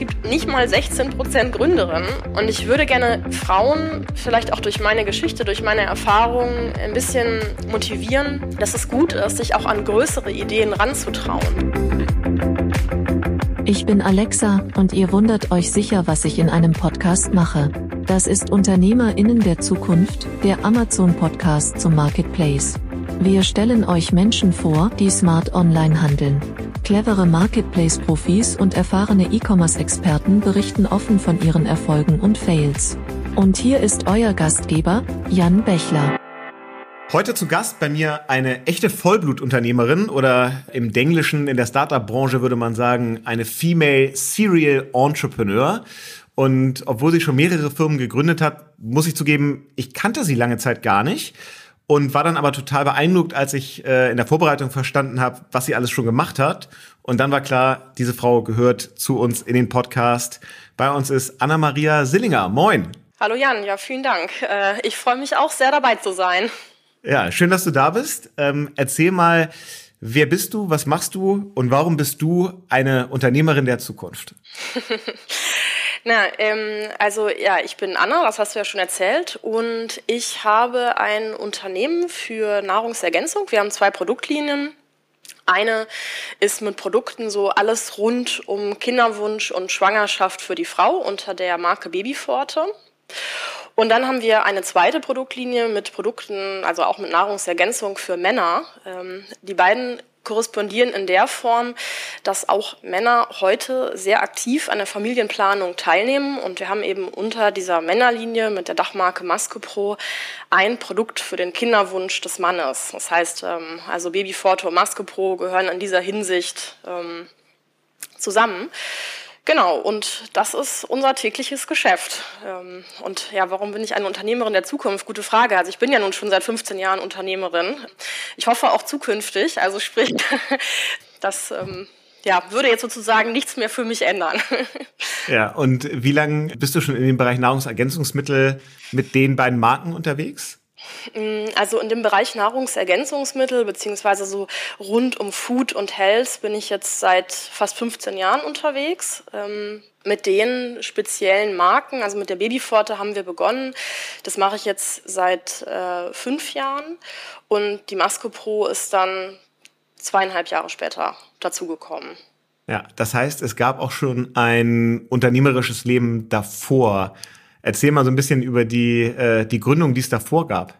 gibt nicht mal 16 Prozent Gründerinnen. Und ich würde gerne Frauen, vielleicht auch durch meine Geschichte, durch meine Erfahrungen, ein bisschen motivieren, dass es gut ist, sich auch an größere Ideen ranzutrauen. Ich bin Alexa und ihr wundert euch sicher, was ich in einem Podcast mache. Das ist Unternehmerinnen der Zukunft, der Amazon Podcast zum Marketplace. Wir stellen euch Menschen vor, die smart online handeln. Clevere Marketplace-Profis und erfahrene E-Commerce-Experten berichten offen von ihren Erfolgen und Fails. Und hier ist euer Gastgeber, Jan Bechler. Heute zu Gast bei mir eine echte Vollblutunternehmerin oder im Denglischen in der Startup-Branche würde man sagen eine Female Serial Entrepreneur. Und obwohl sie schon mehrere Firmen gegründet hat, muss ich zugeben, ich kannte sie lange Zeit gar nicht und war dann aber total beeindruckt, als ich äh, in der Vorbereitung verstanden habe, was sie alles schon gemacht hat. Und dann war klar, diese Frau gehört zu uns in den Podcast. Bei uns ist Anna-Maria Sillinger. Moin. Hallo Jan, ja, vielen Dank. Äh, ich freue mich auch sehr dabei zu sein. Ja, schön, dass du da bist. Ähm, erzähl mal, wer bist du, was machst du und warum bist du eine Unternehmerin der Zukunft? Na, ähm, also ja, ich bin Anna, das hast du ja schon erzählt, und ich habe ein Unternehmen für Nahrungsergänzung. Wir haben zwei Produktlinien. Eine ist mit Produkten so alles rund um Kinderwunsch und Schwangerschaft für die Frau unter der Marke Babyforte. Und dann haben wir eine zweite Produktlinie mit Produkten, also auch mit Nahrungsergänzung für Männer. Ähm, die beiden korrespondieren in der Form, dass auch Männer heute sehr aktiv an der Familienplanung teilnehmen. Und wir haben eben unter dieser Männerlinie mit der Dachmarke Maske Pro ein Produkt für den Kinderwunsch des Mannes. Das heißt, ähm, also Babyforte und Maske Pro gehören in dieser Hinsicht ähm, zusammen. Genau, und das ist unser tägliches Geschäft. Ähm, und ja, warum bin ich eine Unternehmerin der Zukunft? Gute Frage. Also ich bin ja nun schon seit 15 Jahren Unternehmerin. Ich hoffe auch zukünftig. Also sprich, das ähm, ja, würde jetzt sozusagen nichts mehr für mich ändern. Ja, und wie lange bist du schon in dem Bereich Nahrungsergänzungsmittel mit den beiden Marken unterwegs? Mm, also in dem Bereich Nahrungsergänzungsmittel beziehungsweise so rund um Food und Health bin ich jetzt seit fast 15 Jahren unterwegs. Ähm, mit den speziellen Marken, also mit der Babyforte haben wir begonnen. Das mache ich jetzt seit äh, fünf Jahren und die Masco Pro ist dann zweieinhalb Jahre später dazugekommen. Ja, das heißt, es gab auch schon ein unternehmerisches Leben davor. Erzähl mal so ein bisschen über die, äh, die Gründung, die es davor gab.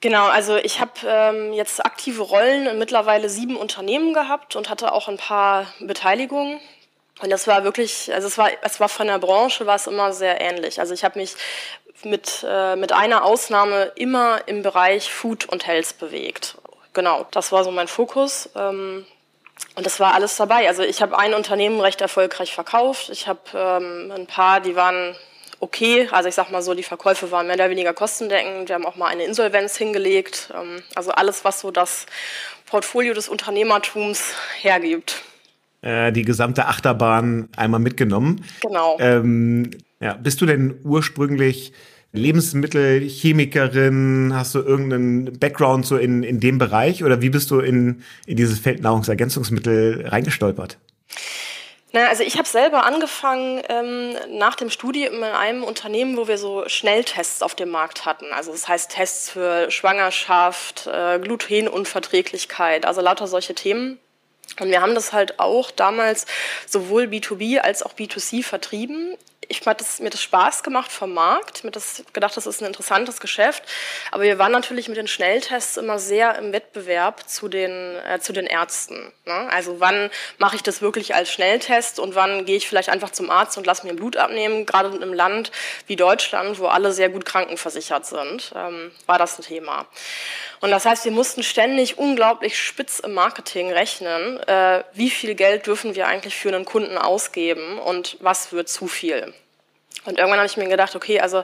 Genau, also ich habe ähm, jetzt aktive Rollen in mittlerweile sieben Unternehmen gehabt und hatte auch ein paar Beteiligungen. Und das war wirklich, also es war, es war von der Branche war es immer sehr ähnlich. Also ich habe mich mit, äh, mit einer Ausnahme immer im Bereich Food und Health bewegt. Genau, das war so mein Fokus. Ähm, und das war alles dabei. Also ich habe ein Unternehmen recht erfolgreich verkauft. Ich habe ähm, ein paar, die waren okay. Also ich sag mal so, die Verkäufe waren mehr oder weniger kostendeckend. Wir haben auch mal eine Insolvenz hingelegt. Ähm, also alles, was so das Portfolio des Unternehmertums hergibt. Äh, die gesamte Achterbahn einmal mitgenommen. Genau. Ähm, ja, bist du denn ursprünglich Lebensmittelchemikerin? Hast du irgendeinen Background so in, in dem Bereich oder wie bist du in, in dieses Feld Nahrungsergänzungsmittel reingestolpert? Na, also ich habe selber angefangen ähm, nach dem Studium in einem Unternehmen, wo wir so Schnelltests auf dem Markt hatten. Also das heißt Tests für Schwangerschaft, äh, Glutenunverträglichkeit, also lauter solche Themen. Und wir haben das halt auch damals sowohl B2B als auch B2C vertrieben ich hat das, mir das Spaß gemacht vom Markt, mir das gedacht, das ist ein interessantes Geschäft. Aber wir waren natürlich mit den Schnelltests immer sehr im Wettbewerb zu den, äh, zu den Ärzten. Ne? Also wann mache ich das wirklich als Schnelltest und wann gehe ich vielleicht einfach zum Arzt und lasse mir Blut abnehmen? Gerade in einem Land wie Deutschland, wo alle sehr gut krankenversichert sind, ähm, war das ein Thema. Und das heißt, wir mussten ständig unglaublich spitz im Marketing rechnen, äh, wie viel Geld dürfen wir eigentlich für einen Kunden ausgeben und was wird zu viel. Und irgendwann habe ich mir gedacht, okay, also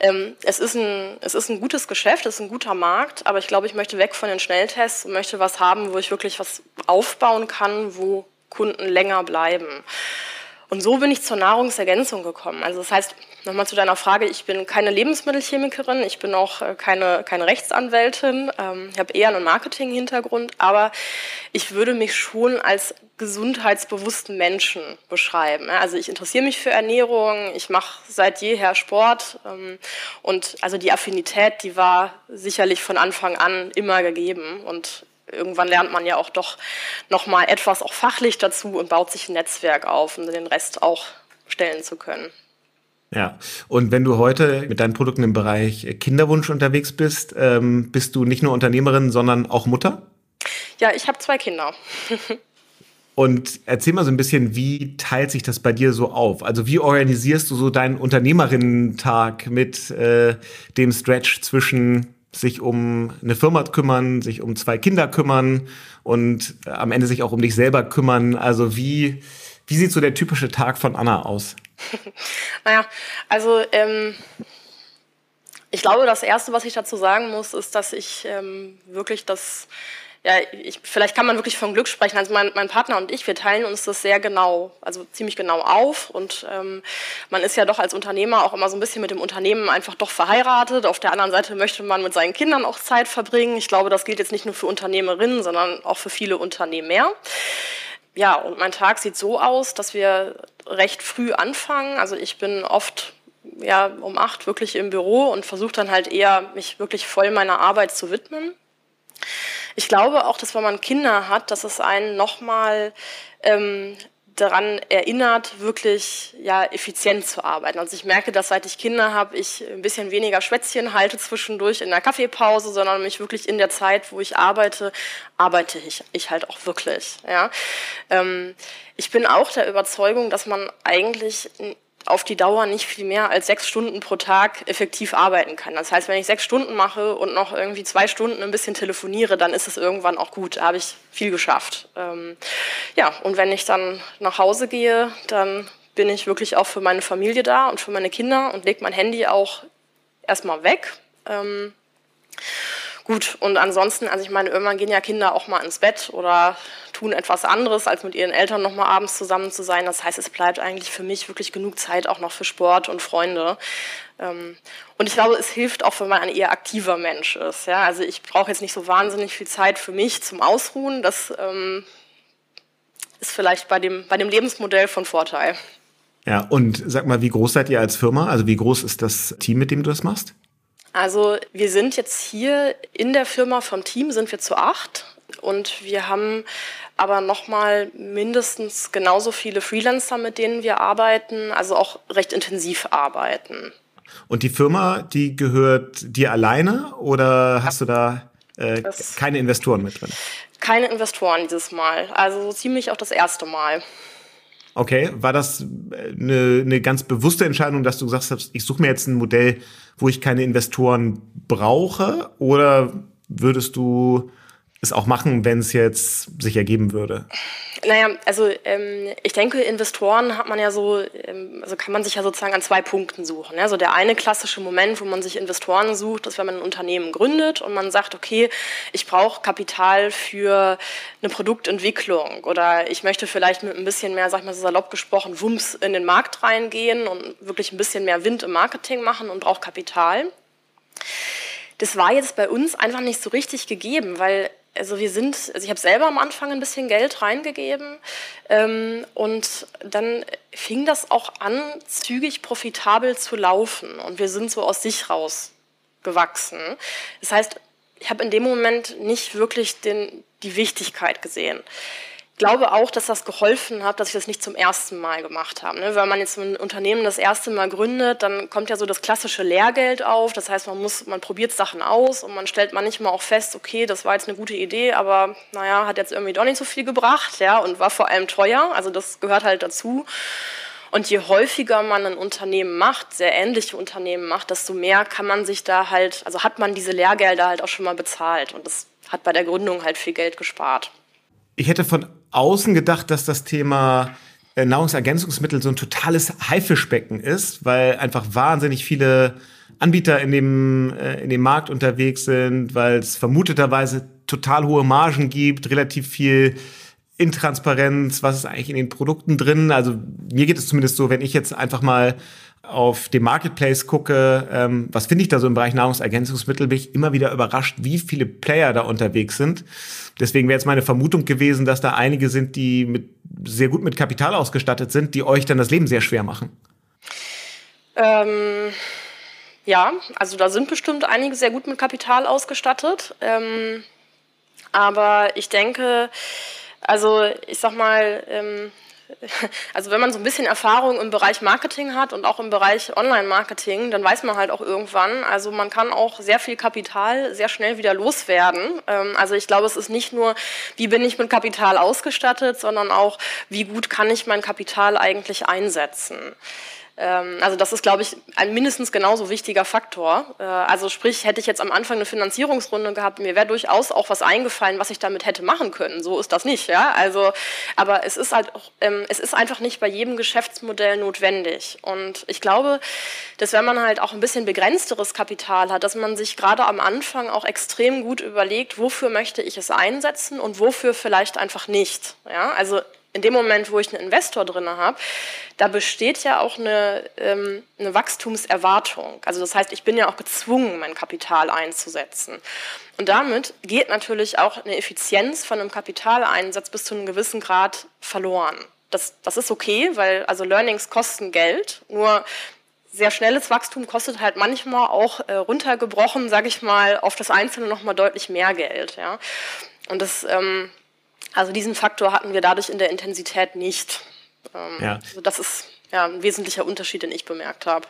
ähm, es, ist ein, es ist ein gutes Geschäft, es ist ein guter Markt, aber ich glaube, ich möchte weg von den Schnelltests und möchte was haben, wo ich wirklich was aufbauen kann, wo Kunden länger bleiben. Und so bin ich zur Nahrungsergänzung gekommen. Also das heißt, nochmal zu deiner Frage, ich bin keine Lebensmittelchemikerin, ich bin auch äh, keine, keine Rechtsanwältin, ähm, ich habe eher einen Marketing-Hintergrund, aber ich würde mich schon als gesundheitsbewussten Menschen beschreiben. Also ich interessiere mich für Ernährung, ich mache seit jeher Sport ähm, und also die Affinität, die war sicherlich von Anfang an immer gegeben und irgendwann lernt man ja auch doch noch mal etwas auch fachlich dazu und baut sich ein Netzwerk auf, um den Rest auch stellen zu können. Ja, und wenn du heute mit deinen Produkten im Bereich Kinderwunsch unterwegs bist, ähm, bist du nicht nur Unternehmerin, sondern auch Mutter? Ja, ich habe zwei Kinder. und erzähl mal so ein bisschen, wie teilt sich das bei dir so auf? Also wie organisierst du so deinen Unternehmerinnentag mit äh, dem Stretch zwischen sich um eine Firma kümmern, sich um zwei Kinder kümmern und am Ende sich auch um dich selber kümmern. Also wie, wie sieht so der typische Tag von Anna aus? naja, also ähm, ich glaube, das Erste, was ich dazu sagen muss, ist, dass ich ähm, wirklich das ja, ich, vielleicht kann man wirklich von Glück sprechen. Also mein, mein, Partner und ich, wir teilen uns das sehr genau, also ziemlich genau auf. Und ähm, man ist ja doch als Unternehmer auch immer so ein bisschen mit dem Unternehmen einfach doch verheiratet. Auf der anderen Seite möchte man mit seinen Kindern auch Zeit verbringen. Ich glaube, das gilt jetzt nicht nur für Unternehmerinnen, sondern auch für viele Unternehmer. Ja, und mein Tag sieht so aus, dass wir recht früh anfangen. Also ich bin oft ja, um acht wirklich im Büro und versuche dann halt eher, mich wirklich voll meiner Arbeit zu widmen. Ich glaube auch, dass wenn man Kinder hat, dass es einen nochmal ähm, daran erinnert, wirklich ja, effizient zu arbeiten. Also ich merke, dass seit ich Kinder habe, ich ein bisschen weniger Schwätzchen halte zwischendurch in der Kaffeepause, sondern mich wirklich in der Zeit, wo ich arbeite, arbeite ich, ich halt auch wirklich. Ja. Ähm, ich bin auch der Überzeugung, dass man eigentlich auf die Dauer nicht viel mehr als sechs Stunden pro Tag effektiv arbeiten kann. Das heißt, wenn ich sechs Stunden mache und noch irgendwie zwei Stunden ein bisschen telefoniere, dann ist es irgendwann auch gut. Da habe ich viel geschafft. Ähm, ja, und wenn ich dann nach Hause gehe, dann bin ich wirklich auch für meine Familie da und für meine Kinder und lege mein Handy auch erstmal weg. Ähm, Gut, und ansonsten, also ich meine, irgendwann gehen ja Kinder auch mal ins Bett oder tun etwas anderes, als mit ihren Eltern noch mal abends zusammen zu sein. Das heißt, es bleibt eigentlich für mich wirklich genug Zeit auch noch für Sport und Freunde. Ähm, und ich glaube, es hilft auch, wenn man ein eher aktiver Mensch ist. Ja? Also ich brauche jetzt nicht so wahnsinnig viel Zeit für mich zum Ausruhen. Das ähm, ist vielleicht bei dem, bei dem Lebensmodell von Vorteil. Ja, und sag mal, wie groß seid ihr als Firma? Also wie groß ist das Team, mit dem du das machst? Also wir sind jetzt hier in der Firma vom Team sind wir zu acht und wir haben aber nochmal mindestens genauso viele Freelancer, mit denen wir arbeiten, also auch recht intensiv arbeiten. Und die Firma, die gehört dir alleine oder hast du da äh, keine Investoren mit drin? Keine Investoren dieses Mal, also so ziemlich auch das erste Mal. Okay, war das eine, eine ganz bewusste Entscheidung, dass du gesagt hast, ich suche mir jetzt ein Modell, wo ich keine Investoren brauche? Oder würdest du es auch machen, wenn es jetzt sich ergeben würde? Naja, also ähm, ich denke, Investoren hat man ja so, ähm, also kann man sich ja sozusagen an zwei Punkten suchen. Also der eine klassische Moment, wo man sich Investoren sucht, ist, wenn man ein Unternehmen gründet und man sagt, okay, ich brauche Kapital für eine Produktentwicklung oder ich möchte vielleicht mit ein bisschen mehr, sag ich mal so salopp gesprochen, Wumms in den Markt reingehen und wirklich ein bisschen mehr Wind im Marketing machen und brauche Kapital. Das war jetzt bei uns einfach nicht so richtig gegeben, weil also wir sind, also ich habe selber am Anfang ein bisschen Geld reingegeben ähm, und dann fing das auch an, zügig profitabel zu laufen und wir sind so aus sich raus gewachsen. Das heißt, ich habe in dem Moment nicht wirklich den, die Wichtigkeit gesehen glaube auch, dass das geholfen hat, dass ich das nicht zum ersten Mal gemacht habe. Ne? Wenn man jetzt ein Unternehmen das erste Mal gründet, dann kommt ja so das klassische Lehrgeld auf. Das heißt, man muss, man probiert Sachen aus und man stellt manchmal auch fest, okay, das war jetzt eine gute Idee, aber naja, hat jetzt irgendwie doch nicht so viel gebracht, ja, und war vor allem teuer. Also das gehört halt dazu. Und je häufiger man ein Unternehmen macht, sehr ähnliche Unternehmen macht, desto mehr kann man sich da halt, also hat man diese Lehrgelder halt auch schon mal bezahlt. Und das hat bei der Gründung halt viel Geld gespart. Ich hätte von außen gedacht, dass das Thema äh, Nahrungsergänzungsmittel so ein totales Haifischbecken ist, weil einfach wahnsinnig viele Anbieter in dem, äh, in dem Markt unterwegs sind, weil es vermuteterweise total hohe Margen gibt, relativ viel Intransparenz? Was ist eigentlich in den Produkten drin? Also mir geht es zumindest so, wenn ich jetzt einfach mal auf dem Marketplace gucke, ähm, was finde ich da so im Bereich Nahrungsergänzungsmittel, bin ich immer wieder überrascht, wie viele Player da unterwegs sind. Deswegen wäre jetzt meine Vermutung gewesen, dass da einige sind, die mit, sehr gut mit Kapital ausgestattet sind, die euch dann das Leben sehr schwer machen. Ähm, ja, also da sind bestimmt einige sehr gut mit Kapital ausgestattet. Ähm, aber ich denke, also ich sag mal, ähm, also wenn man so ein bisschen Erfahrung im Bereich Marketing hat und auch im Bereich Online-Marketing, dann weiß man halt auch irgendwann, also man kann auch sehr viel Kapital sehr schnell wieder loswerden. Ähm, also ich glaube, es ist nicht nur, wie bin ich mit Kapital ausgestattet, sondern auch, wie gut kann ich mein Kapital eigentlich einsetzen. Ähm, also das ist, glaube ich, ein mindestens genauso wichtiger Faktor. Äh, also sprich, hätte ich jetzt am Anfang eine Finanzierungsrunde gehabt, mir wäre durchaus auch was eingefallen, was ich damit hätte machen können. So ist das nicht, ja. Also, aber es ist halt, auch, ähm, es ist einfach nicht bei jedem Geschäftsmodell notwendig. Und ich glaube, dass wenn man halt auch ein bisschen begrenzteres Kapital hat, dass man sich gerade am Anfang auch extrem gut überlegt, wofür möchte ich es einsetzen und wofür vielleicht einfach nicht. Ja, also in dem Moment, wo ich einen Investor drin habe, da besteht ja auch eine, ähm, eine Wachstumserwartung. Also das heißt, ich bin ja auch gezwungen, mein Kapital einzusetzen. Und damit geht natürlich auch eine Effizienz von einem Kapitaleinsatz bis zu einem gewissen Grad verloren. Das, das ist okay, weil also Learnings kosten Geld, nur sehr schnelles Wachstum kostet halt manchmal auch äh, runtergebrochen, sage ich mal, auf das Einzelne nochmal deutlich mehr Geld. Ja? Und das ähm, also diesen Faktor hatten wir dadurch in der Intensität nicht. Ähm, ja. Also das ist ja ein wesentlicher Unterschied, den ich bemerkt habe.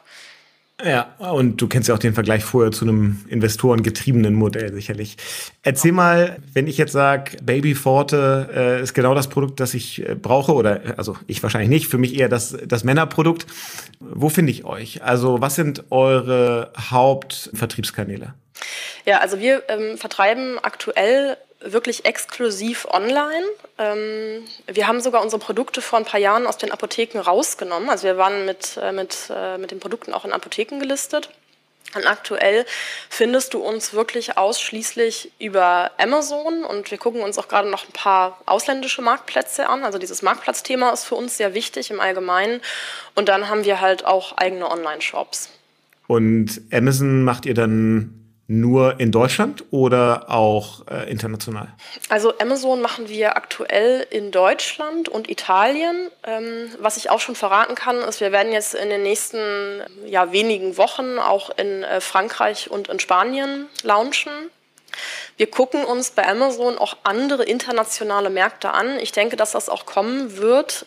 Ja, und du kennst ja auch den Vergleich vorher zu einem investorengetriebenen Modell sicherlich. Erzähl mal, wenn ich jetzt sage, Baby Forte äh, ist genau das Produkt, das ich äh, brauche, oder also ich wahrscheinlich nicht, für mich eher das, das Männerprodukt. Wo finde ich euch? Also was sind eure Hauptvertriebskanäle? Ja, also wir ähm, vertreiben aktuell wirklich exklusiv online. Ähm, wir haben sogar unsere Produkte vor ein paar Jahren aus den Apotheken rausgenommen. Also wir waren mit, äh, mit, äh, mit den Produkten auch in Apotheken gelistet. Und aktuell findest du uns wirklich ausschließlich über Amazon und wir gucken uns auch gerade noch ein paar ausländische Marktplätze an. Also dieses Marktplatzthema ist für uns sehr wichtig im Allgemeinen. Und dann haben wir halt auch eigene Online-Shops. Und Amazon macht ihr dann nur in Deutschland oder auch äh, international? Also Amazon machen wir aktuell in Deutschland und Italien. Ähm, was ich auch schon verraten kann, ist, wir werden jetzt in den nächsten ja, wenigen Wochen auch in äh, Frankreich und in Spanien launchen. Wir gucken uns bei Amazon auch andere internationale Märkte an. Ich denke, dass das auch kommen wird.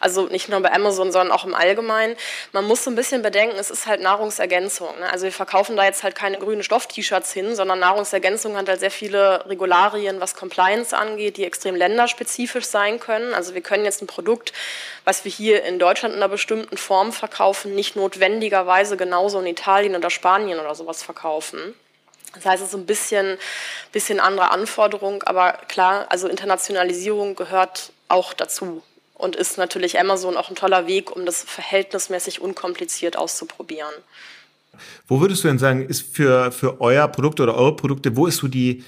Also nicht nur bei Amazon, sondern auch im Allgemeinen. Man muss so ein bisschen bedenken, es ist halt Nahrungsergänzung. Ne? Also wir verkaufen da jetzt halt keine grünen Stoff-T-Shirts hin, sondern Nahrungsergänzung hat halt sehr viele Regularien, was Compliance angeht, die extrem länderspezifisch sein können. Also wir können jetzt ein Produkt, was wir hier in Deutschland in einer bestimmten Form verkaufen, nicht notwendigerweise genauso in Italien oder Spanien oder sowas verkaufen. Das heißt, es ist ein bisschen, bisschen andere Anforderung, aber klar, also Internationalisierung gehört auch dazu und ist natürlich Amazon auch ein toller Weg, um das verhältnismäßig unkompliziert auszuprobieren. Wo würdest du denn sagen, ist für, für euer Produkt oder eure Produkte, wo ist so die,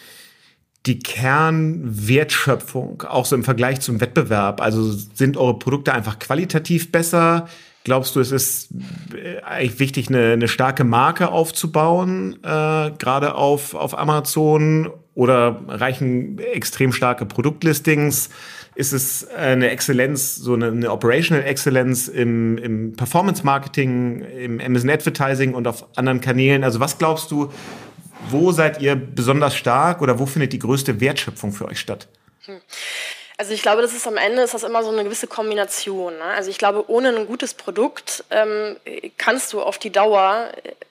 die Kernwertschöpfung, auch so im Vergleich zum Wettbewerb? Also sind eure Produkte einfach qualitativ besser? Glaubst du, es ist äh, eigentlich wichtig, eine, eine starke Marke aufzubauen, äh, gerade auf, auf Amazon? Oder reichen extrem starke Produktlistings? Ist es eine Exzellenz, so eine, eine Operational Excellence im, im Performance-Marketing, im Amazon Advertising und auf anderen Kanälen? Also was glaubst du, wo seid ihr besonders stark oder wo findet die größte Wertschöpfung für euch statt? Hm. Also ich glaube, das ist am Ende ist das immer so eine gewisse Kombination. Ne? Also ich glaube, ohne ein gutes Produkt ähm, kannst du auf die Dauer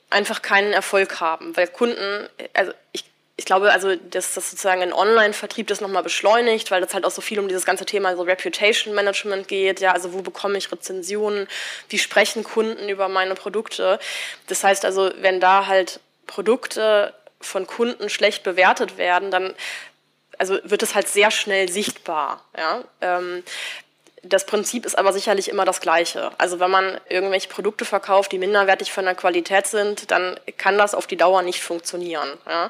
einfach keinen Erfolg haben, weil Kunden, also ich, ich glaube, also dass das sozusagen ein Online-Vertrieb das nochmal beschleunigt, weil das halt auch so viel um dieses ganze Thema so Reputation Management geht. Ja, also wo bekomme ich Rezensionen? Wie sprechen Kunden über meine Produkte? Das heißt also, wenn da halt Produkte von Kunden schlecht bewertet werden, dann also wird es halt sehr schnell sichtbar. Ja? Ähm, das Prinzip ist aber sicherlich immer das gleiche. Also wenn man irgendwelche Produkte verkauft, die minderwertig von der Qualität sind, dann kann das auf die Dauer nicht funktionieren. Ja?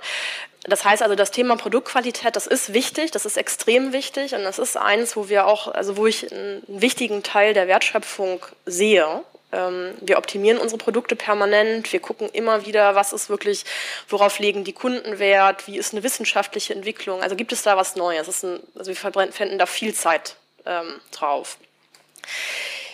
Das heißt also, das Thema Produktqualität, das ist wichtig, das ist extrem wichtig und das ist eins, wo wir auch, also wo ich einen wichtigen Teil der Wertschöpfung sehe. Ähm, wir optimieren unsere Produkte permanent, wir gucken immer wieder, was ist wirklich, worauf legen die Kunden Wert, wie ist eine wissenschaftliche Entwicklung, also gibt es da was Neues? Ein, also wir verwenden da viel Zeit ähm, drauf.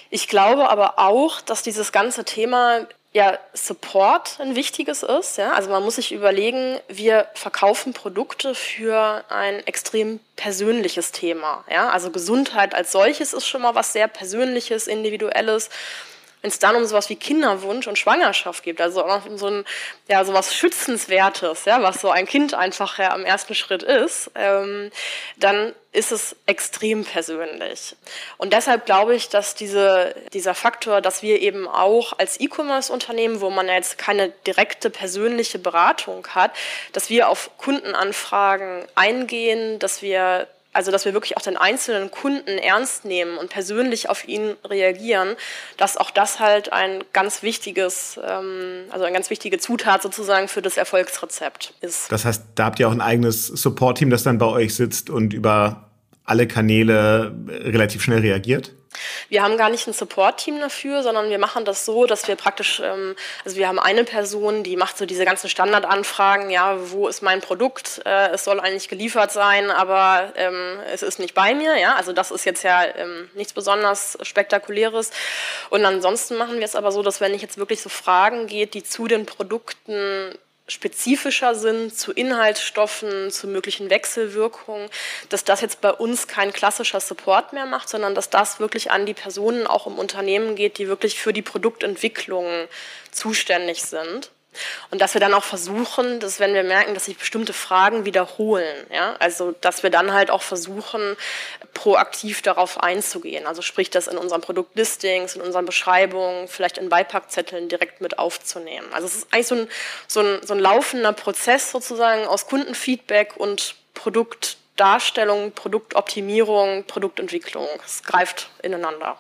Ich glaube aber auch, dass dieses ganze Thema ja, Support ein wichtiges ist. Ja? Also man muss sich überlegen, wir verkaufen Produkte für ein extrem persönliches Thema. Ja? Also Gesundheit als solches ist schon mal was sehr Persönliches, Individuelles wenn es dann um sowas wie Kinderwunsch und Schwangerschaft geht, also auch so ein ja sowas Schützenswertes, ja, was so ein Kind einfach ja am ersten Schritt ist, ähm, dann ist es extrem persönlich. Und deshalb glaube ich, dass diese, dieser Faktor, dass wir eben auch als E-Commerce-Unternehmen, wo man jetzt keine direkte persönliche Beratung hat, dass wir auf Kundenanfragen eingehen, dass wir also dass wir wirklich auch den einzelnen Kunden ernst nehmen und persönlich auf ihn reagieren, dass auch das halt ein ganz wichtiges, ähm, also eine ganz wichtige Zutat sozusagen für das Erfolgsrezept ist. Das heißt, da habt ihr auch ein eigenes Support-Team, das dann bei euch sitzt und über alle Kanäle relativ schnell reagiert? Wir haben gar nicht ein Support-Team dafür, sondern wir machen das so, dass wir praktisch, ähm, also wir haben eine Person, die macht so diese ganzen Standardanfragen, ja, wo ist mein Produkt? Äh, es soll eigentlich geliefert sein, aber ähm, es ist nicht bei mir, ja. Also das ist jetzt ja ähm, nichts besonders Spektakuläres. Und ansonsten machen wir es aber so, dass wenn ich jetzt wirklich so Fragen geht, die zu den Produkten spezifischer sind zu Inhaltsstoffen, zu möglichen Wechselwirkungen, dass das jetzt bei uns kein klassischer Support mehr macht, sondern dass das wirklich an die Personen auch im Unternehmen geht, die wirklich für die Produktentwicklung zuständig sind. Und dass wir dann auch versuchen, dass wenn wir merken, dass sich bestimmte Fragen wiederholen, ja, also dass wir dann halt auch versuchen, proaktiv darauf einzugehen. Also sprich, das in unseren Produktlistings, in unseren Beschreibungen, vielleicht in Beipackzetteln direkt mit aufzunehmen. Also es ist eigentlich so ein, so ein, so ein laufender Prozess sozusagen aus Kundenfeedback und Produktdarstellung, Produktoptimierung, Produktentwicklung. Es greift ineinander.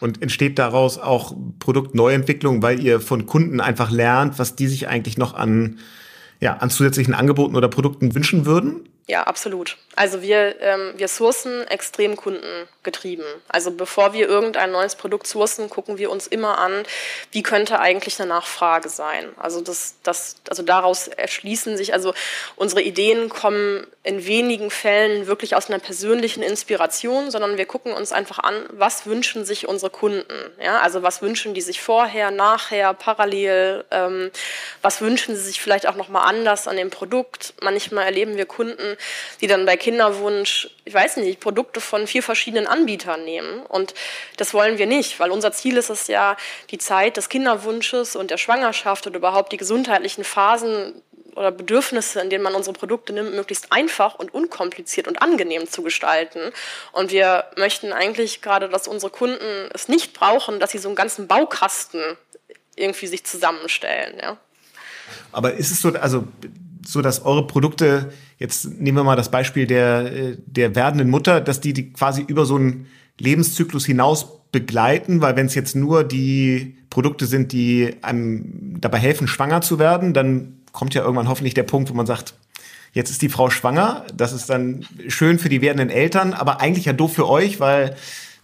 Und entsteht daraus auch Produktneuentwicklung, weil ihr von Kunden einfach lernt, was die sich eigentlich noch an, ja, an zusätzlichen Angeboten oder Produkten wünschen würden? Ja, absolut. Also wir, ähm, wir sourcen extrem kundengetrieben. Also bevor wir irgendein neues Produkt sourcen, gucken wir uns immer an, wie könnte eigentlich eine Nachfrage sein. Also das, das, also daraus erschließen sich, also unsere Ideen kommen in wenigen Fällen wirklich aus einer persönlichen Inspiration, sondern wir gucken uns einfach an, was wünschen sich unsere Kunden. Ja, also was wünschen die sich vorher, nachher, parallel, ähm, was wünschen sie sich vielleicht auch nochmal anders an dem Produkt. Manchmal erleben wir Kunden, die dann bei Kinderwunsch, ich weiß nicht, Produkte von vier verschiedenen Anbietern nehmen. Und das wollen wir nicht, weil unser Ziel ist es ja, die Zeit des Kinderwunsches und der Schwangerschaft und überhaupt die gesundheitlichen Phasen oder Bedürfnisse, in denen man unsere Produkte nimmt, möglichst einfach und unkompliziert und angenehm zu gestalten. Und wir möchten eigentlich gerade, dass unsere Kunden es nicht brauchen, dass sie so einen ganzen Baukasten irgendwie sich zusammenstellen. Ja. Aber ist es so, also so, dass eure Produkte, jetzt nehmen wir mal das Beispiel der, der werdenden Mutter, dass die, die quasi über so einen Lebenszyklus hinaus begleiten, weil wenn es jetzt nur die Produkte sind, die einem dabei helfen, schwanger zu werden, dann kommt ja irgendwann hoffentlich der Punkt, wo man sagt, jetzt ist die Frau schwanger, das ist dann schön für die werdenden Eltern, aber eigentlich ja doof für euch, weil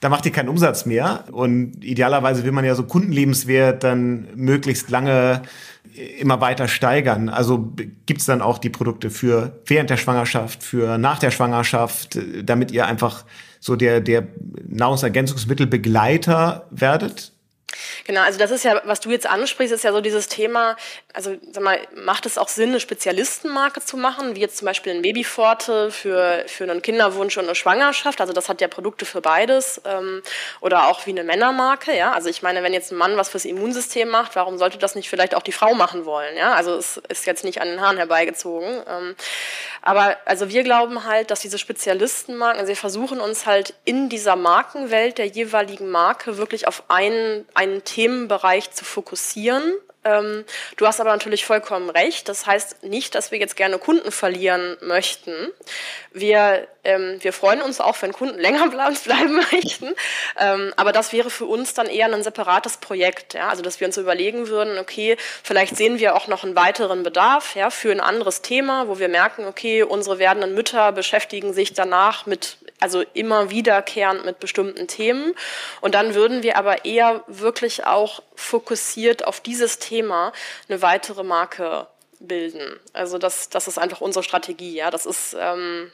da macht ihr keinen Umsatz mehr. Und idealerweise will man ja so Kundenlebenswert dann möglichst lange immer weiter steigern. Also gibt es dann auch die Produkte für während der Schwangerschaft, für nach der Schwangerschaft, damit ihr einfach so der, der Nahrungsergänzungsmittelbegleiter werdet? Genau, also das ist ja, was du jetzt ansprichst, ist ja so dieses Thema, also sag mal, macht es auch Sinn, eine Spezialistenmarke zu machen, wie jetzt zum Beispiel ein Babyforte für, für einen Kinderwunsch und eine Schwangerschaft, also das hat ja Produkte für beides, ähm, oder auch wie eine Männermarke, ja, also ich meine, wenn jetzt ein Mann was fürs Immunsystem macht, warum sollte das nicht vielleicht auch die Frau machen wollen, ja, also es ist jetzt nicht an den Haaren herbeigezogen, ähm, aber also wir glauben halt, dass diese Spezialistenmarken, also wir versuchen uns halt in dieser Markenwelt der jeweiligen Marke wirklich auf einen, einen Themenbereich zu fokussieren Ähm, du hast aber natürlich vollkommen recht. Das heißt nicht, dass wir jetzt gerne Kunden verlieren möchten. Wir, ähm, wir freuen uns auch, wenn Kunden länger bleiben möchten. Ähm, aber das wäre für uns dann eher ein separates Projekt. Ja? Also, dass wir uns überlegen würden, okay, vielleicht sehen wir auch noch einen weiteren Bedarf ja, für ein anderes Thema, wo wir merken, okay, unsere werdenden Mütter beschäftigen sich danach mit also immer wiederkehrend mit bestimmten Themen. Und dann würden wir aber eher wirklich auch fokussiert auf dieses Thema eine weitere Marke bilden. Also das, das ist einfach unsere Strategie. Ja, das ist ähm,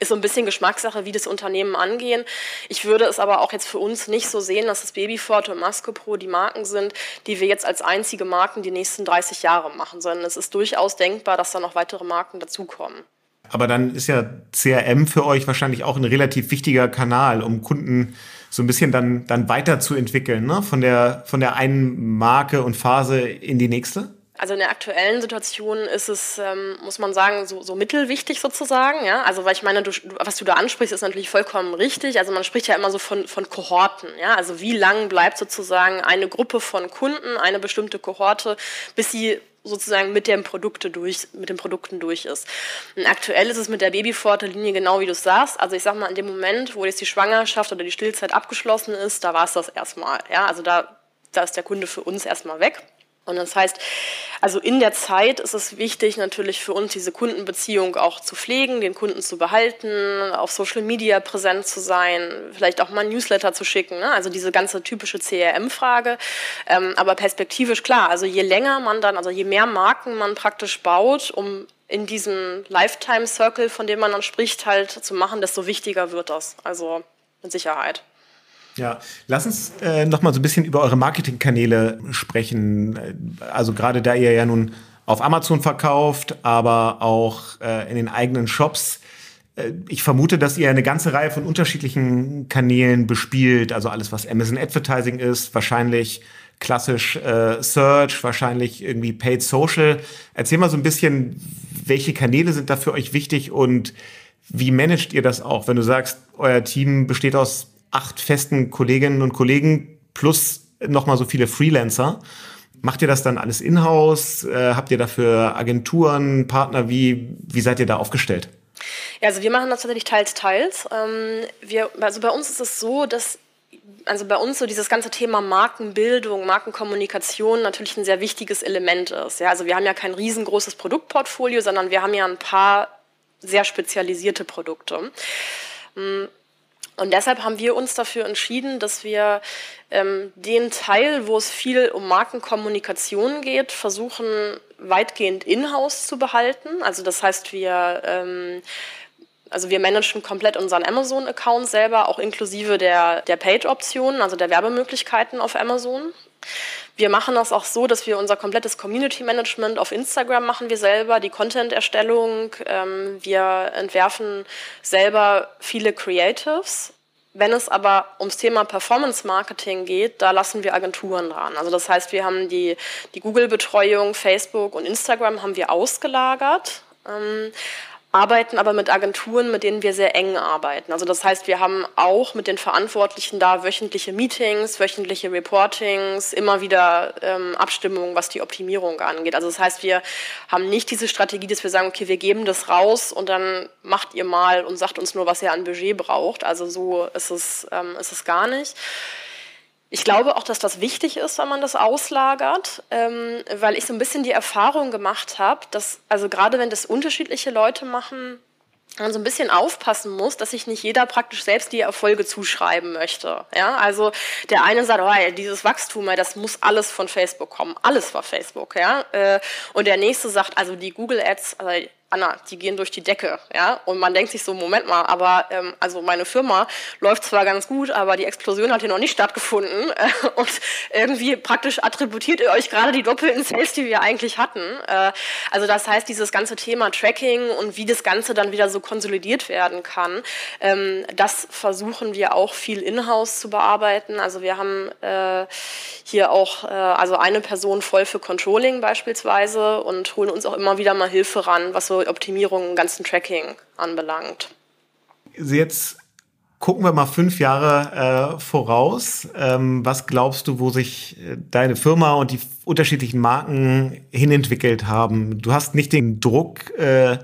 ist so ein bisschen Geschmackssache, wie das Unternehmen angehen. Ich würde es aber auch jetzt für uns nicht so sehen, dass das Babyforte und Maskepro die Marken sind, die wir jetzt als einzige Marken die nächsten 30 Jahre machen, sondern es ist durchaus denkbar, dass da noch weitere Marken dazukommen. Aber dann ist ja CRM für euch wahrscheinlich auch ein relativ wichtiger Kanal, um Kunden so ein bisschen dann, dann weiterzuentwickeln, ne? von, der, von der einen Marke und Phase in die nächste? Also in der aktuellen Situation ist es, ähm, muss man sagen, so, so mittelwichtig sozusagen. Ja? Also weil ich meine, du, was du da ansprichst, ist natürlich vollkommen richtig. Also man spricht ja immer so von, von Kohorten. Ja? Also wie lang bleibt sozusagen eine Gruppe von Kunden, eine bestimmte Kohorte, bis sie sozusagen mit den Produkte durch, mit den Produkten durch ist. Und aktuell ist es mit der Babyforte-Linie genau wie du sagst. Also ich sag mal, in dem Moment, wo jetzt die Schwangerschaft oder die Stillzeit abgeschlossen ist, da war es das erstmal. Ja, also da, da ist der Kunde für uns erstmal weg. Und das heißt, also in der Zeit ist es wichtig, natürlich für uns diese Kundenbeziehung auch zu pflegen, den Kunden zu behalten, auf Social Media präsent zu sein, vielleicht auch mal ein Newsletter zu schicken. Ne? Also diese ganze typische CRM-Frage. Ähm, aber perspektivisch klar, also je länger man dann, also je mehr Marken man praktisch baut, um in diesem Lifetime Circle, von dem man dann spricht, halt zu machen, desto wichtiger wird das. Also mit Sicherheit. Ja, lass uns äh, noch mal so ein bisschen über eure Marketingkanäle sprechen. Also gerade da ihr ja nun auf Amazon verkauft, aber auch äh, in den eigenen Shops. Äh, ich vermute, dass ihr eine ganze Reihe von unterschiedlichen Kanälen bespielt. Also alles, was Amazon Advertising ist, wahrscheinlich klassisch äh, Search, wahrscheinlich irgendwie Paid Social. Erzähl mal so ein bisschen, welche Kanäle sind da für euch wichtig und wie managt ihr das auch, wenn du sagst, euer Team besteht aus acht festen Kolleginnen und Kollegen plus nochmal so viele Freelancer. Macht ihr das dann alles in-house? Äh, habt ihr dafür Agenturen, Partner? Wie, wie seid ihr da aufgestellt? Ja, also wir machen das tatsächlich teils, teils. Ähm, wir, also bei uns ist es so, dass also bei uns so dieses ganze Thema Markenbildung, Markenkommunikation natürlich ein sehr wichtiges Element ist. Ja, also wir haben ja kein riesengroßes Produktportfolio, sondern wir haben ja ein paar sehr spezialisierte Produkte. Und deshalb haben wir uns dafür entschieden, dass wir ähm, den Teil, wo es viel um Markenkommunikation geht, versuchen weitgehend in-house zu behalten. Also das heißt, wir ähm, also wir managen komplett unseren Amazon-Account selber, auch inklusive der, der Page-Optionen, also der Werbemöglichkeiten auf Amazon. Wir machen das auch so, dass wir unser komplettes Community Management auf Instagram machen wir selber, die Content-Erstellung. Ähm, wir entwerfen selber viele Creatives. Wenn es aber ums Thema Performance Marketing geht, da lassen wir Agenturen dran. Also das heißt, wir haben die, die Google-Betreuung, Facebook und Instagram haben wir ausgelagert. Ähm, arbeiten aber mit Agenturen, mit denen wir sehr eng arbeiten. Also das heißt, wir haben auch mit den Verantwortlichen da wöchentliche Meetings, wöchentliche Reportings, immer wieder ähm, Abstimmungen, was die Optimierung angeht. Also das heißt, wir haben nicht diese Strategie, dass wir sagen, okay, wir geben das raus und dann macht ihr mal und sagt uns nur, was ihr an Budget braucht. Also so ist es, ähm, ist es gar nicht. Ich glaube auch, dass das wichtig ist, wenn man das auslagert, ähm, weil ich so ein bisschen die Erfahrung gemacht habe, dass, also gerade wenn das unterschiedliche Leute machen, man so ein bisschen aufpassen muss, dass sich nicht jeder praktisch selbst die Erfolge zuschreiben möchte. Ja, also der eine sagt, oh, dieses Wachstum, das muss alles von Facebook kommen, alles war Facebook, ja, äh, und der nächste sagt, also die Google Ads, also Anna, die gehen durch die Decke, ja. Und man denkt sich so, Moment mal, aber ähm, also meine Firma läuft zwar ganz gut, aber die Explosion hat hier noch nicht stattgefunden. Äh, und irgendwie praktisch attributiert ihr euch gerade die doppelten Sales, die wir eigentlich hatten. Äh, also das heißt, dieses ganze Thema Tracking und wie das Ganze dann wieder so konsolidiert werden kann, ähm, das versuchen wir auch viel in-house zu bearbeiten. Also wir haben äh, hier auch äh, also eine Person voll für Controlling beispielsweise und holen uns auch immer wieder mal Hilfe ran, was so Optimierung im ganzen Tracking anbelangt. Jetzt gucken wir mal fünf Jahre äh, voraus. Ähm, was glaubst du, wo sich äh, deine Firma und die unterschiedlichen Marken hinentwickelt haben? Du hast nicht den Druck, äh,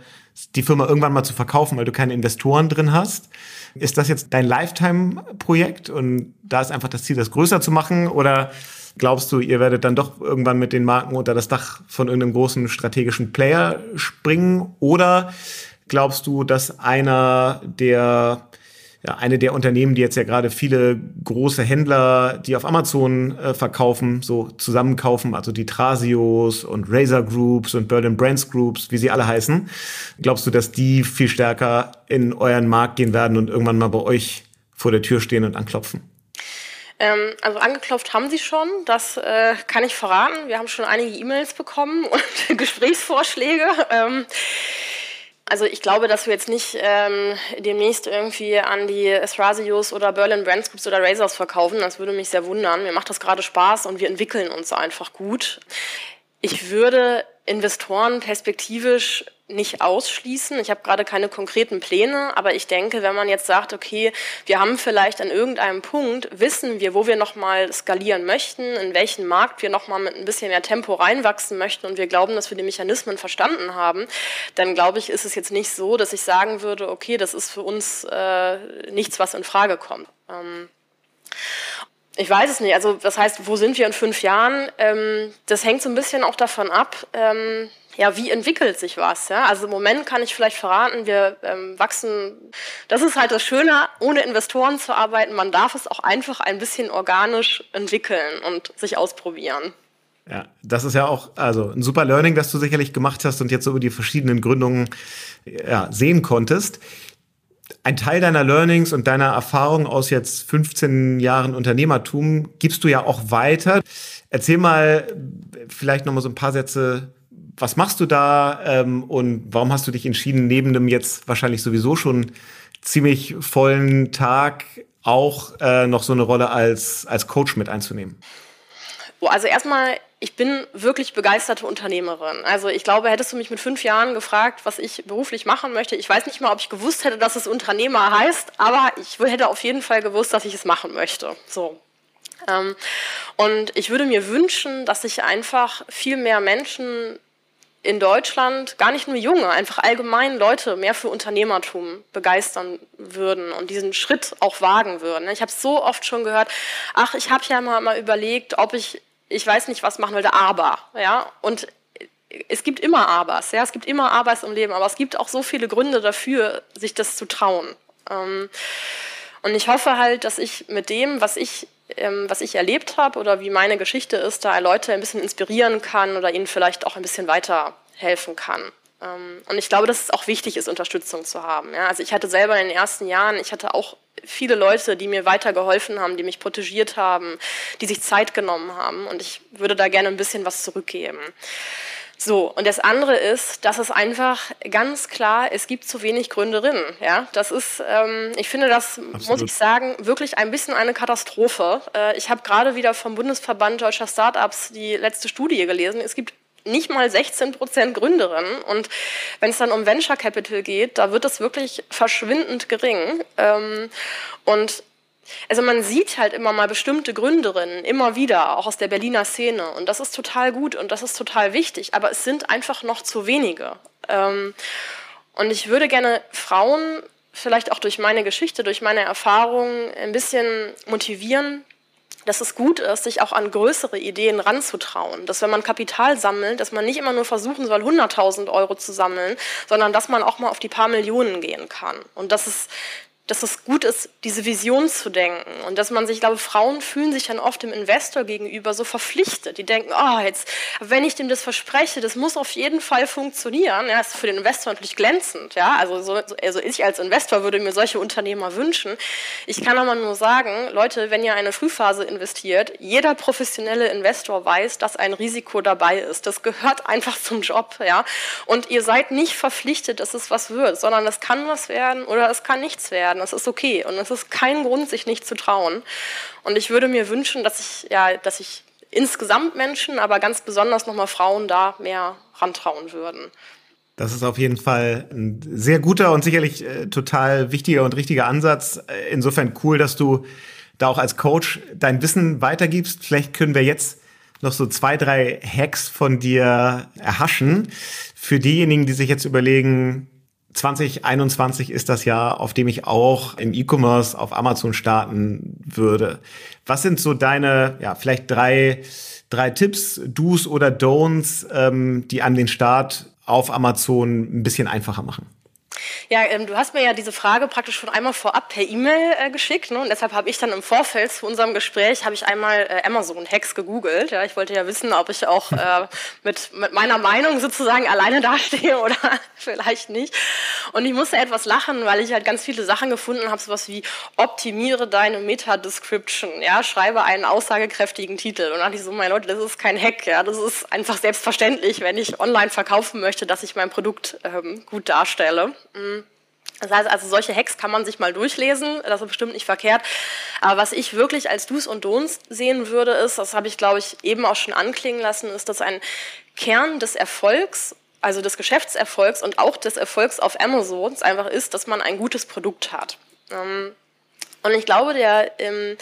die Firma irgendwann mal zu verkaufen, weil du keine Investoren drin hast. Ist das jetzt dein Lifetime-Projekt und da ist einfach das Ziel, das größer zu machen? Oder glaubst du, ihr werdet dann doch irgendwann mit den Marken unter das Dach von irgendeinem großen strategischen Player springen? Oder glaubst du, dass einer der ja, eine der Unternehmen, die jetzt ja gerade viele große Händler, die auf Amazon äh, verkaufen, so zusammenkaufen, also die Trasios und Razer Groups und Berlin Brands Groups, wie sie alle heißen. Glaubst du, dass die viel stärker in euren Markt gehen werden und irgendwann mal bei euch vor der Tür stehen und anklopfen? Ähm, also angeklopft haben sie schon, das äh, kann ich verraten. Wir haben schon einige E-Mails bekommen und Gesprächsvorschläge. Ähm, also ich glaube, dass wir jetzt nicht ähm, demnächst irgendwie an die Esrasios oder Berlin Brands Groups oder Razors verkaufen. Das würde mich sehr wundern. Mir macht das gerade Spaß und wir entwickeln uns einfach gut. Ich würde Investoren perspektivisch nicht ausschließen. Ich habe gerade keine konkreten Pläne, aber ich denke, wenn man jetzt sagt, okay, wir haben vielleicht an irgendeinem Punkt, wissen wir, wo wir nochmal skalieren möchten, in welchen Markt wir nochmal mit ein bisschen mehr Tempo reinwachsen möchten und wir glauben, dass wir die Mechanismen verstanden haben, dann glaube ich, ist es jetzt nicht so, dass ich sagen würde, okay, das ist für uns äh, nichts, was in Frage kommt. Ähm, ich weiß es nicht. Also das heißt, wo sind wir in fünf Jahren? Ähm, das hängt so ein bisschen auch davon ab, ähm, ja, wie entwickelt sich was? Ja? Also im Moment kann ich vielleicht verraten, wir ähm, wachsen, das ist halt das Schöne, ohne Investoren zu arbeiten, man darf es auch einfach ein bisschen organisch entwickeln und sich ausprobieren. Ja, das ist ja auch also ein super Learning, das du sicherlich gemacht hast und jetzt so über die verschiedenen Gründungen ja, sehen konntest. Ein Teil deiner Learnings und deiner Erfahrung aus jetzt 15 Jahren Unternehmertum gibst du ja auch weiter. Erzähl mal vielleicht noch mal so ein paar Sätze was machst du da ähm, und warum hast du dich entschieden, neben dem jetzt wahrscheinlich sowieso schon ziemlich vollen Tag auch äh, noch so eine Rolle als, als Coach mit einzunehmen? Also erstmal, ich bin wirklich begeisterte Unternehmerin. Also ich glaube, hättest du mich mit fünf Jahren gefragt, was ich beruflich machen möchte, ich weiß nicht mal, ob ich gewusst hätte, dass es Unternehmer heißt, aber ich hätte auf jeden Fall gewusst, dass ich es machen möchte. So. Ähm, und ich würde mir wünschen, dass sich einfach viel mehr Menschen in Deutschland gar nicht nur junge, einfach allgemein Leute mehr für Unternehmertum begeistern würden und diesen Schritt auch wagen würden. Ich habe so oft schon gehört, ach, ich habe ja mal, mal überlegt, ob ich, ich weiß nicht, was machen wollte, aber, ja, und es gibt immer Abers, ja, es gibt immer Abers im Leben, aber es gibt auch so viele Gründe dafür, sich das zu trauen. Ähm, und ich hoffe halt, dass ich mit dem, was ich ähm, was ich erlebt habe oder wie meine Geschichte ist, da Leute ein bisschen inspirieren kann oder ihnen vielleicht auch ein bisschen weiterhelfen kann. Ähm, und ich glaube, dass es auch wichtig ist, Unterstützung zu haben. Ja, also ich hatte selber in den ersten Jahren, ich hatte auch viele Leute, die mir weitergeholfen haben, die mich protegiert haben, die sich Zeit genommen haben. Und ich würde da gerne ein bisschen was zurückgeben. So, und das andere ist, dass es einfach ganz klar, es gibt zu wenig Gründerinnen. Ja, das ist, ähm, ich finde das, Absolut. muss ich sagen, wirklich ein bisschen eine Katastrophe. Äh, ich habe gerade wieder vom Bundesverband Deutscher Startups die letzte Studie gelesen. Es gibt nicht mal 16 Prozent Gründerinnen. Und wenn es dann um Venture Capital geht, da wird es wirklich verschwindend gering. Ähm, und also man sieht halt immer mal bestimmte Gründerinnen, immer wieder, auch aus der Berliner Szene. Und das ist total gut und das ist total wichtig. Aber es sind einfach noch zu wenige. Ähm, und ich würde gerne Frauen, vielleicht auch durch meine Geschichte, durch meine Erfahrungen, ein bisschen motivieren, dass es gut ist, sich auch an größere Ideen ranzutrauen. Dass wenn man Kapital sammelt, dass man nicht immer nur versuchen soll, 100.000 Euro zu sammeln, sondern dass man auch mal auf die paar Millionen gehen kann. Und dass es dass es gut ist, diese Vision zu denken und dass man sich, ich glaube, Frauen fühlen sich dann oft dem Investor gegenüber so verpflichtet. Die denken, oh, jetzt, wenn ich dem das verspreche, das muss auf jeden Fall funktionieren. Ja, ist für den Investor natürlich glänzend. Ja, also, so, also ich als Investor würde mir solche Unternehmer wünschen. Ich kann aber nur sagen, Leute, wenn ihr eine Frühphase investiert, jeder professionelle Investor weiß, dass ein Risiko dabei ist. Das gehört einfach zum Job. Ja, und ihr seid nicht verpflichtet, dass es was wird, sondern es kann was werden oder es kann nichts werden werden. Das ist okay und es ist kein Grund, sich nicht zu trauen. Und ich würde mir wünschen, dass ich, ja, dass ich insgesamt Menschen, aber ganz besonders nochmal Frauen da mehr rantrauen würden. Das ist auf jeden Fall ein sehr guter und sicherlich äh, total wichtiger und richtiger Ansatz. Äh, insofern cool, dass du da auch als Coach dein Wissen weitergibst. Vielleicht können wir jetzt noch so zwei, drei Hacks von dir erhaschen. Für diejenigen, die sich jetzt überlegen, 2021 ist das Jahr, auf dem ich auch im E-Commerce auf Amazon starten würde. Was sind so deine, ja, vielleicht drei, drei Tipps, Do's oder Don'ts, ähm, die an den Start auf Amazon ein bisschen einfacher machen? Ja, ähm, du hast mir ja diese Frage praktisch schon einmal vorab per E-Mail äh, geschickt. Ne? Und deshalb habe ich dann im Vorfeld zu unserem Gespräch ich einmal äh, Amazon-Hacks gegoogelt. Ja? Ich wollte ja wissen, ob ich auch äh, mit, mit meiner Meinung sozusagen alleine dastehe oder vielleicht nicht. Und ich musste etwas lachen, weil ich halt ganz viele Sachen gefunden habe, sowas wie optimiere deine Meta-Description, ja, schreibe einen aussagekräftigen Titel. Und dann dachte ich so, meine Leute, das ist kein Hack, ja, das ist einfach selbstverständlich, wenn ich online verkaufen möchte, dass ich mein Produkt ähm, gut darstelle. Mhm. Das heißt also, solche Hacks kann man sich mal durchlesen, das ist bestimmt nicht verkehrt. Aber was ich wirklich als Do's und Don'ts sehen würde, ist, das habe ich glaube ich eben auch schon anklingen lassen, ist, dass ein Kern des Erfolgs, also des Geschäftserfolgs und auch des Erfolgs auf Amazon einfach ist, dass man ein gutes Produkt hat. Ähm, und ich glaube, der ähm,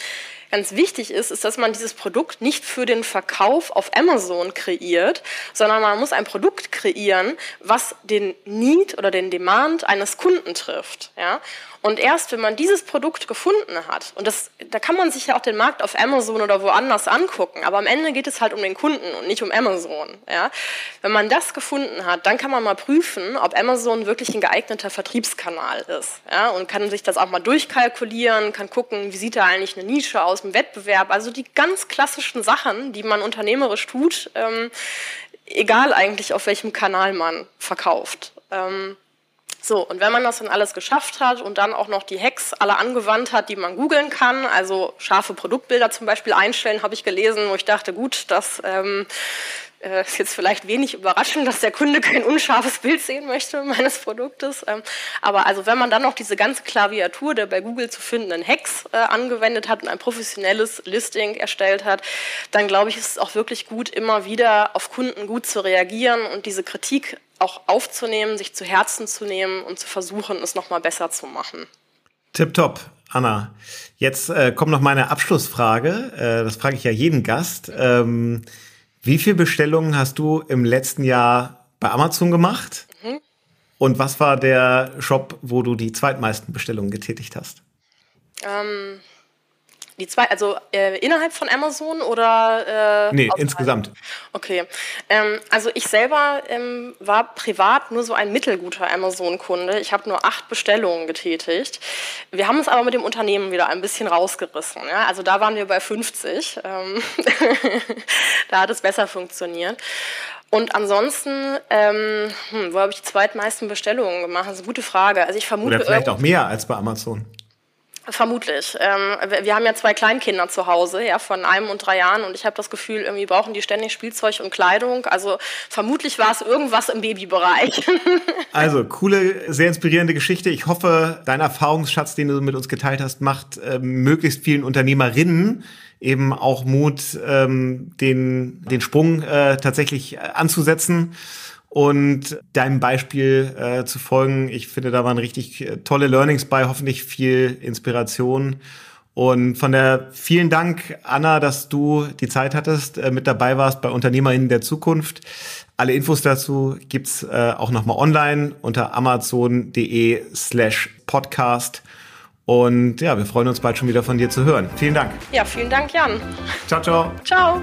ganz wichtig ist, ist, dass man dieses Produkt nicht für den Verkauf auf Amazon kreiert, sondern man muss ein Produkt kreieren, was den Need oder den Demand eines Kunden trifft. Ja? Und erst wenn man dieses Produkt gefunden hat, und das, da kann man sich ja auch den Markt auf Amazon oder woanders angucken, aber am Ende geht es halt um den Kunden und nicht um Amazon. Ja? Wenn man das gefunden hat, dann kann man mal prüfen, ob Amazon wirklich ein geeigneter Vertriebskanal ist. Ja? Und kann sich das auch mal durchkalkulieren, kann gucken, wie sieht da eigentlich eine Nische aus im Wettbewerb. Also die ganz klassischen Sachen, die man unternehmerisch tut, ähm, egal eigentlich auf welchem Kanal man verkauft. Ähm, so, und wenn man das dann alles geschafft hat und dann auch noch die Hacks alle angewandt hat, die man googeln kann, also scharfe Produktbilder zum Beispiel einstellen, habe ich gelesen, wo ich dachte, gut, das ähm, äh, ist jetzt vielleicht wenig überraschend, dass der Kunde kein unscharfes Bild sehen möchte meines Produktes. Ähm, aber also wenn man dann noch diese ganze Klaviatur der bei Google zu findenden Hacks äh, angewendet hat und ein professionelles Listing erstellt hat, dann glaube ich, ist es auch wirklich gut, immer wieder auf Kunden gut zu reagieren und diese Kritik auch aufzunehmen, sich zu Herzen zu nehmen und zu versuchen, es nochmal besser zu machen. Tipptopp. Anna, jetzt äh, kommt noch meine Abschlussfrage. Äh, das frage ich ja jeden Gast. Ähm, wie viele Bestellungen hast du im letzten Jahr bei Amazon gemacht? Mhm. Und was war der Shop, wo du die zweitmeisten Bestellungen getätigt hast? Ähm, die zwei, also äh, innerhalb von Amazon oder? Äh, nee, insgesamt. Okay. Ähm, also ich selber ähm, war privat nur so ein mittelguter Amazon-Kunde. Ich habe nur acht Bestellungen getätigt. Wir haben es aber mit dem Unternehmen wieder ein bisschen rausgerissen. Ja? Also da waren wir bei 50. Ähm da hat es besser funktioniert. Und ansonsten, ähm, hm, wo habe ich die zweitmeisten Bestellungen gemacht? Das ist eine gute Frage. Also ich vermute. Oder vielleicht auch mehr als bei Amazon. Vermutlich. Ähm, wir haben ja zwei Kleinkinder zu Hause, ja, von einem und drei Jahren, und ich habe das Gefühl, irgendwie brauchen die ständig Spielzeug und Kleidung. Also vermutlich war es irgendwas im Babybereich. also coole, sehr inspirierende Geschichte. Ich hoffe, dein Erfahrungsschatz, den du mit uns geteilt hast, macht äh, möglichst vielen Unternehmerinnen eben auch Mut, ähm, den, den Sprung äh, tatsächlich äh, anzusetzen und deinem Beispiel äh, zu folgen. Ich finde, da waren richtig äh, tolle Learnings bei, hoffentlich viel Inspiration. Und von der vielen Dank, Anna, dass du die Zeit hattest, äh, mit dabei warst bei UnternehmerInnen der Zukunft. Alle Infos dazu gibt's äh, auch nochmal online unter amazon.de slash podcast. Und ja, wir freuen uns bald schon wieder von dir zu hören. Vielen Dank. Ja, vielen Dank, Jan. Ciao, ciao. Ciao.